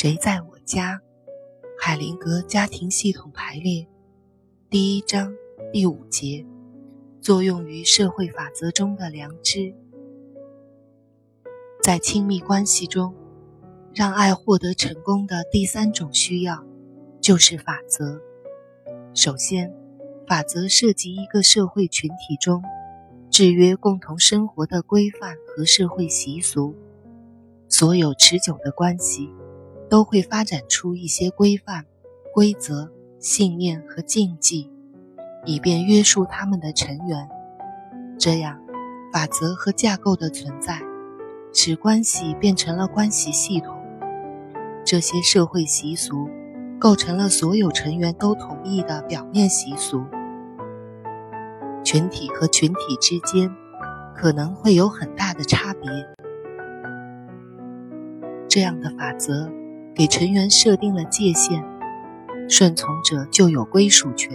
谁在我家？海灵格家庭系统排列，第一章第五节，作用于社会法则中的良知。在亲密关系中，让爱获得成功的第三种需要，就是法则。首先，法则涉及一个社会群体中制约共同生活的规范和社会习俗。所有持久的关系。都会发展出一些规范、规则、信念和禁忌，以便约束他们的成员。这样，法则和架构的存在，使关系变成了关系系统。这些社会习俗构成了所有成员都同意的表面习俗。群体和群体之间可能会有很大的差别。这样的法则。给成员设定了界限，顺从者就有归属权。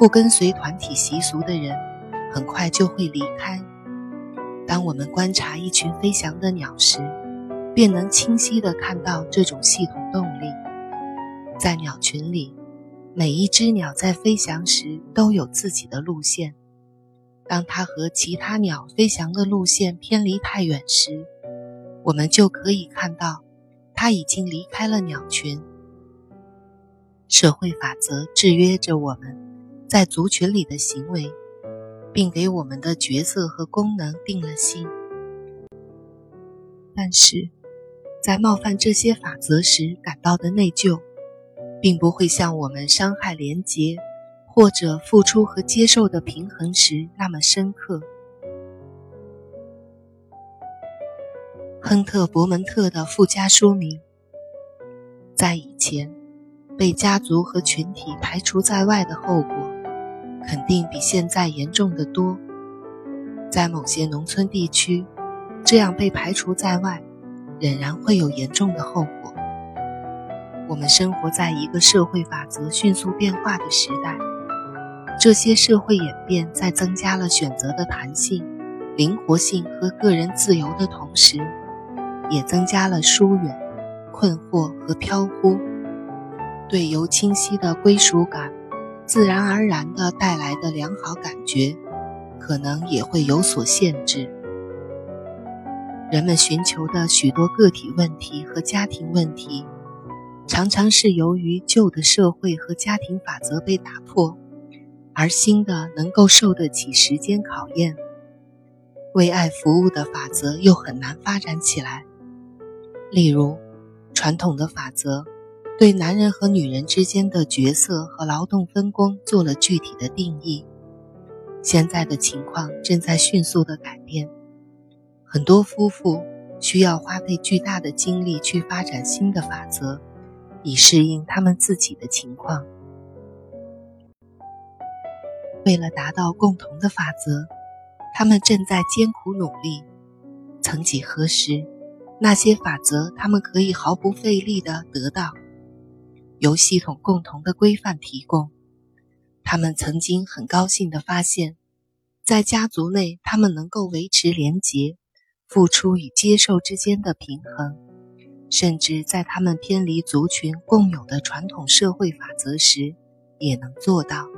不跟随团体习俗的人，很快就会离开。当我们观察一群飞翔的鸟时，便能清晰地看到这种系统动力。在鸟群里，每一只鸟在飞翔时都有自己的路线。当它和其他鸟飞翔的路线偏离太远时，我们就可以看到。他已经离开了鸟群。社会法则制约着我们在族群里的行为，并给我们的角色和功能定了性。但是，在冒犯这些法则时感到的内疚，并不会像我们伤害连结或者付出和接受的平衡时那么深刻。亨特·伯门特的附加说明：在以前，被家族和群体排除在外的后果，肯定比现在严重的多。在某些农村地区，这样被排除在外，仍然会有严重的后果。我们生活在一个社会法则迅速变化的时代，这些社会演变在增加了选择的弹性、灵活性和个人自由的同时。也增加了疏远、困惑和飘忽，对由清晰的归属感自然而然地带来的良好感觉，可能也会有所限制。人们寻求的许多个体问题和家庭问题，常常是由于旧的社会和家庭法则被打破，而新的能够受得起时间考验。为爱服务的法则又很难发展起来。例如，传统的法则对男人和女人之间的角色和劳动分工做了具体的定义。现在的情况正在迅速地改变，很多夫妇需要花费巨大的精力去发展新的法则，以适应他们自己的情况。为了达到共同的法则，他们正在艰苦努力。曾几何时。那些法则，他们可以毫不费力地得到，由系统共同的规范提供。他们曾经很高兴地发现，在家族内，他们能够维持廉洁、付出与接受之间的平衡，甚至在他们偏离族群共有的传统社会法则时，也能做到。